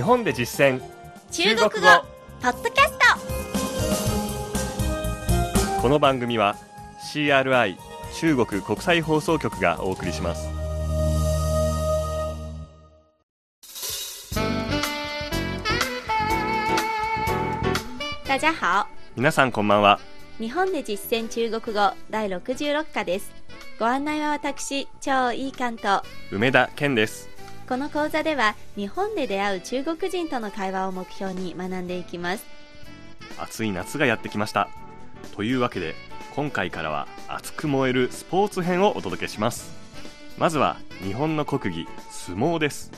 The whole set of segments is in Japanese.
日本で実践。中国語。ポッドキャスこの番組は CRI 中国国際放送局がお送りします。ト大家好。皆さんこんばんは。日本で実践中国語第66課です。ご案内は私超いい関東梅田健ですこの講座では日本で出会う中国人との会話を目標に学んでいきます。暑い夏がやってきました。というわけで今回からは熱く燃えるスポーツ編をお届けします。まずは日本の国技相撲です。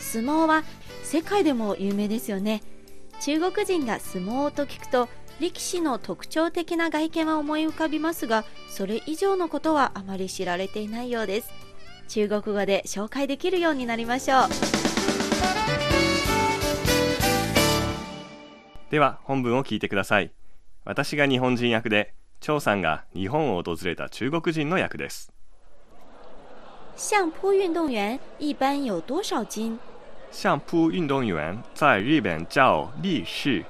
相撲は世界でも有名ですよね。中国人が相撲と聞くと力士の特徴的な外見は思い浮かびますがそれ以上のことはあまり知られていないようです中国語で紹介できるようになりましょう。では本文を聞いてください。私が日本人役で張さんが日本を訪れた中国人の役です。相扑运動員一般有多少斤？相扑运动员在日本叫力士，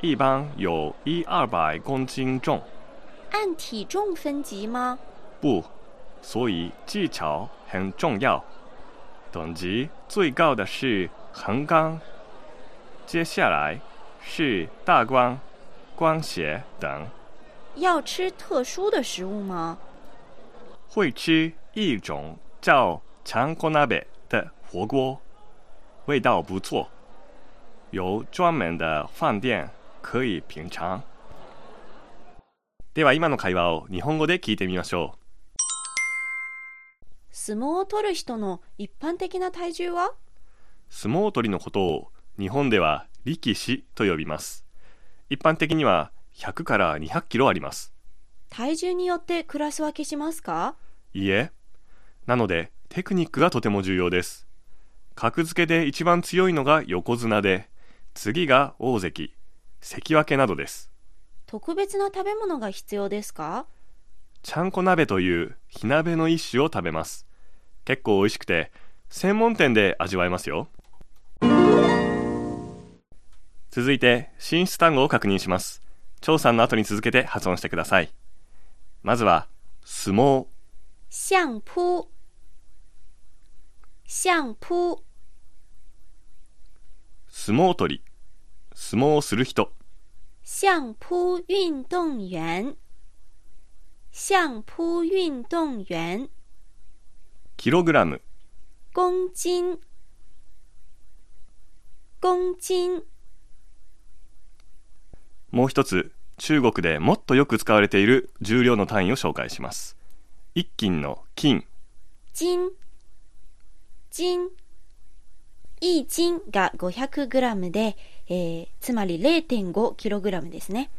一般有一二百公斤重。按体重分级吗？不，所以技巧很重要。等级最高的是横纲，接下来是大关、关斜等。要吃特殊的食物吗？会吃一种叫长锅鍋的火锅，味道不错，有专门的饭店可以品尝。では今の会話を日本語で聞いてみましょ相撲を取る人の一般的な体重は？う。相撲取りのことを日本では力士と呼びます。一般的には100から200キロあります。体重によってクラス分けしますか？いいえ。なのでテクニックがとても重要です。格付けで一番強いのが横綱で、次が大関、関脇などです。特別な食べ物が必要ですか？ちゃんこ鍋という火鍋の一種を食べます。結構美味しくて、専門店で味わえますよ。続いて、進出単語を確認します。張さんの後に続けて発音してください。まずは、相撲、相撲。相撲。相撲取り、相撲をする人、相撲運動員。相撲運動員キログラム、公斤公斤もう一つ、中国でもっとよく使われている重量の単位を紹介します。一斤の金、斤斤いい斤が 500g で、えーつまり 0.5kg ですね。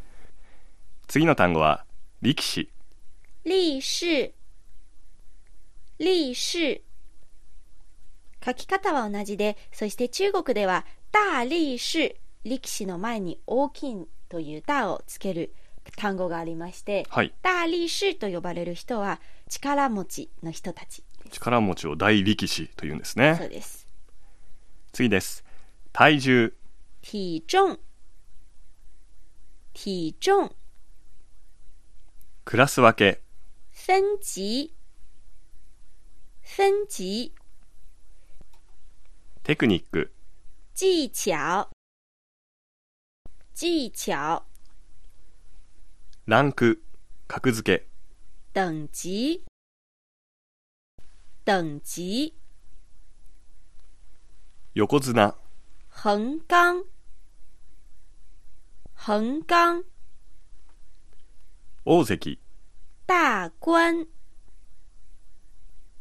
次の単語は力士、力士力士。書き方は同じでそして中国では大力士。力士の前に大きいという大をつける単語がありましてはい、大力士と呼ばれる人は力持ちの人たち力持ちを大力士というんですそうね。です。次です。体重、体重。体重。クラス分け、分級分級テクニック、技巧。技巧。ランク、格付け、等级。等級横綱、横纲。横纲。大関、大官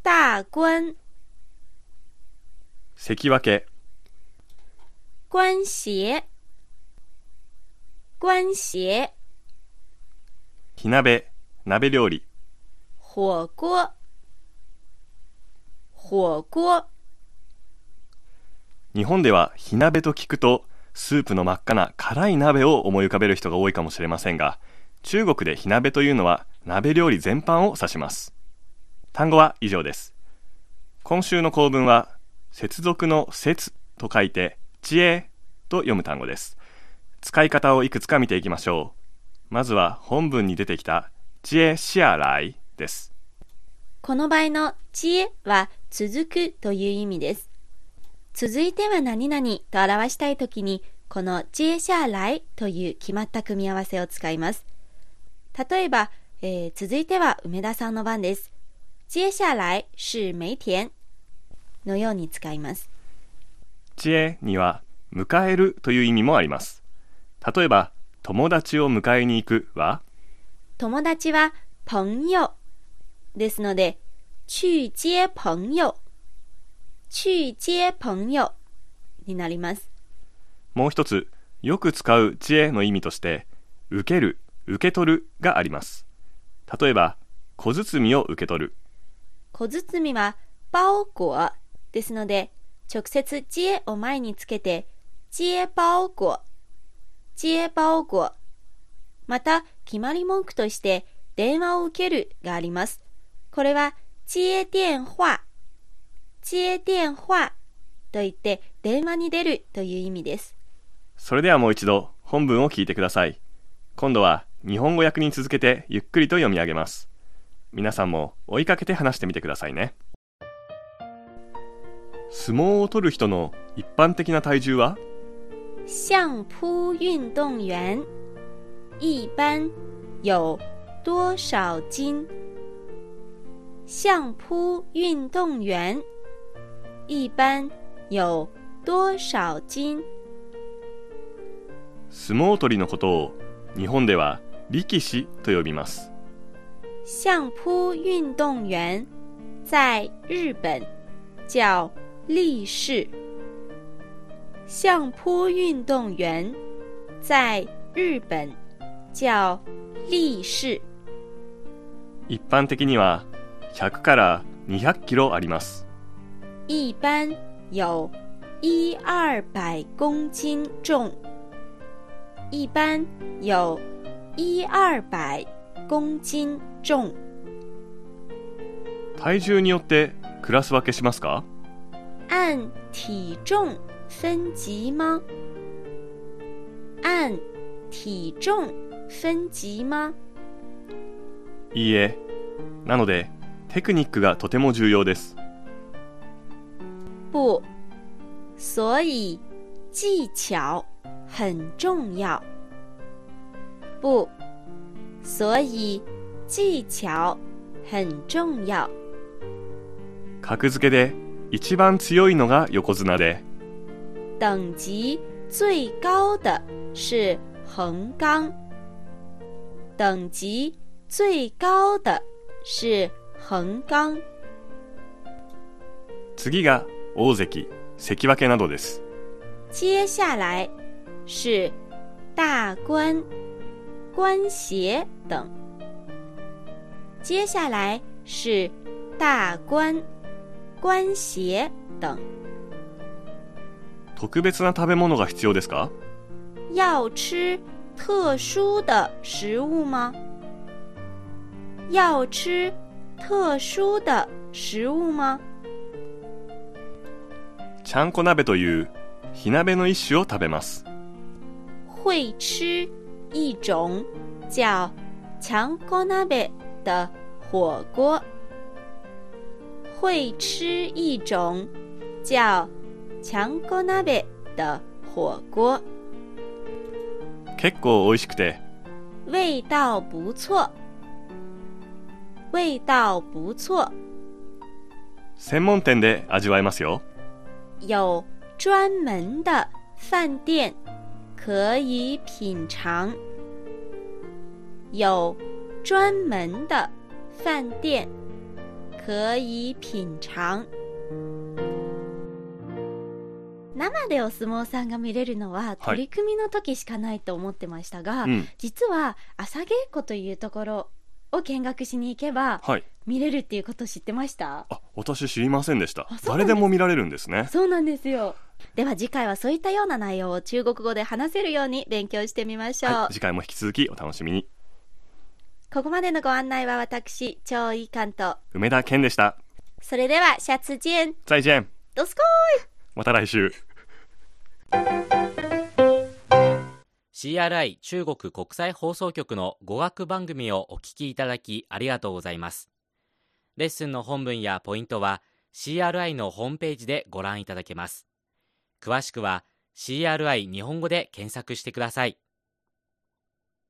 大官。関脇、官鞋官鞋火鍋、鍋料理、火锅火锅日本では火鍋と聞くとスープの真っ赤な辛い鍋を思い浮かべる人が多いかもしれませんが中国で火鍋というのは鍋料理全般を指します単語は以上です今週の構文は接続の接と書いて知恵と読む単語です。使い方をいくつか見ていきましょう。まずは本文に出てきた知恵支払いです。この場合の知恵は続くという意味です。続いては何々と表したいときに、この接下来という決まった組み合わせを使います。例えば、えー続いては梅田さんの番です。接下来是梅田のように使います。知恵には迎えるという意味もあります。例えば、友達を迎えに行くは、友達は朋友ですので、去接朋友、去接朋友になります。もう一つ、よく使う知恵の意味として、受ける、受け取るがあります。例えば、小包を受け取る。小包は包裹ですので、直接接を前につけて、接包裹、接包裹。また、決まり文句として、電話を受けるがあります。これは、接電話、接電話と言って、電話に出るという意味です。それではもう一度、本文を聞いてください。今度は、日本語訳に続けてゆっくりと読み上げます。皆さんも追いかけて話してみてくださいね。相撲を取る人の一般的な体重は？相扑运动员一般有多少斤？相扑运动员一般有多少斤？相撲取りのことを日本では力士と呼びます。相扑运动员在日本叫力士。相扑运动员在日本叫力士。一般的には100から200キロあります。一般有一二百公斤重，一般有一二百公斤 重。体重によってクラス分けしますか？按体重分级吗？按体重分级吗？いいえ。なので、テクニックがとても重要です。不，所以技巧很重要。不，所以技巧很重要。格付けで一番強いのが横綱で、等级最高的是横纲，等级最高的是横纲。次が大関、関脇などです。接下来是大关、关协等。接下来是大关、关协等。特別な食べ物が必要ですか？要吃特殊的食物吗？要吃特殊的食物吗？ちゃんこ鍋という火鍋の一種を食べます。会吃一种叫强锅鍋的火锅。会吃一种叫强锅鍋的火锅，結構美味しくて、味道不错，味道不错。専門店で味わえますよ。有专门的饭店可以品尝。有专门的饭店可以品尝。生でお相撲さんが見れるのは取り組みの時しかないと思ってましたが、うん。実は朝稽古というところを見学しに行けばはい。見れるっていうこと知ってました？あ、私知りませんでした。誰でも見られるんですね。そうなんですよ。では次回はそういったような内容を中国語で話せるように勉強してみましょう。はい。次回も引き続きお楽しみに。ここまでのご案内は私、超いい関と。梅田健でした。それでは、下次見。再见。どすこーいまた来週。CRI 中国国際放送局の語学番組をお聞きいただきありがとうございますレッスンの本文やポイントは CRI のホームページでご覧いただけます詳しくは CRI 日本語で検索してください